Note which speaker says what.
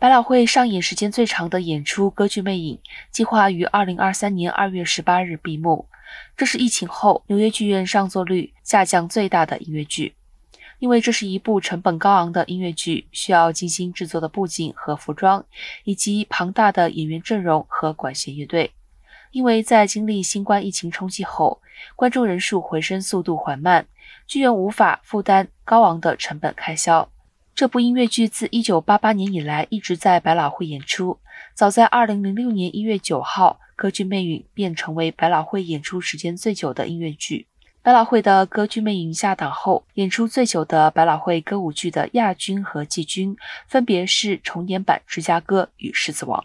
Speaker 1: 百老汇上演时间最长的演出歌剧《魅影》，计划于二零二三年二月十八日闭幕。这是疫情后纽约剧院上座率下降最大的音乐剧，因为这是一部成本高昂的音乐剧，需要精心制作的布景和服装，以及庞大的演员阵容和管弦乐队。因为在经历新冠疫情冲击后，观众人数回升速度缓慢，剧院无法负担高昂的成本开销。这部音乐剧自1988年以来一直在百老汇演出。早在2006年1月9号，《歌剧魅影》便成为百老汇演出时间最久的音乐剧。百老汇的《歌剧魅影》下档后，演出最久的百老汇歌舞剧的亚军和季军分别是重演版《芝加哥》与《狮子王》。